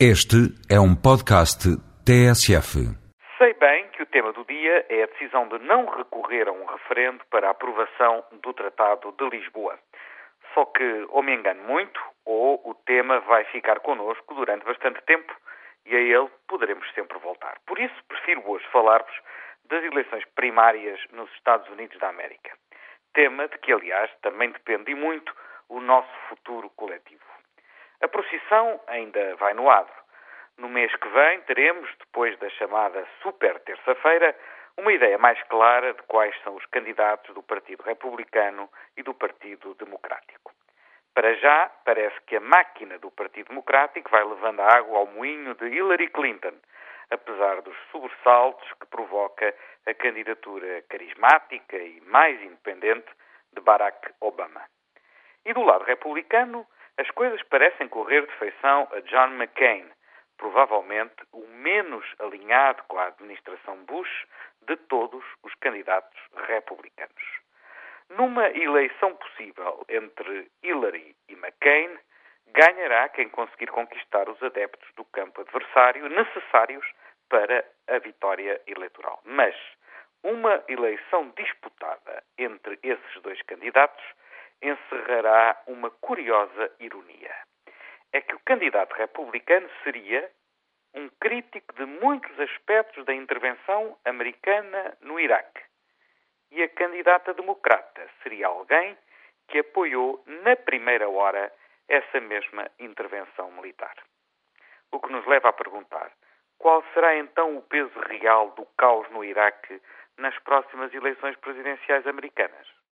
Este é um podcast TSF. Sei bem que o tema do dia é a decisão de não recorrer a um referendo para a aprovação do Tratado de Lisboa. Só que ou me engano muito, ou o tema vai ficar connosco durante bastante tempo e a ele poderemos sempre voltar. Por isso, prefiro hoje falar-vos das eleições primárias nos Estados Unidos da América. Tema de que, aliás, também depende e muito o nosso futuro coletivo. A procissão ainda vai no adro. No mês que vem teremos, depois da chamada Super Terça-feira, uma ideia mais clara de quais são os candidatos do Partido Republicano e do Partido Democrático. Para já, parece que a máquina do Partido Democrático vai levando a água ao moinho de Hillary Clinton, apesar dos sobressaltos que provoca a candidatura carismática e mais independente de Barack Obama. E do lado republicano, as coisas parecem correr de feição a John McCain, provavelmente o menos alinhado com a administração Bush de todos os candidatos republicanos. Numa eleição possível entre Hillary e McCain, ganhará quem conseguir conquistar os adeptos do campo adversário necessários para a vitória eleitoral. Mas uma eleição disputada entre esses dois candidatos encerrará uma curiosa ironia. É que o candidato republicano seria um crítico de muitos aspectos da intervenção americana no Iraque. E a candidata democrata seria alguém que apoiou na primeira hora essa mesma intervenção militar. O que nos leva a perguntar: qual será então o peso real do caos no Iraque nas próximas eleições presidenciais americanas?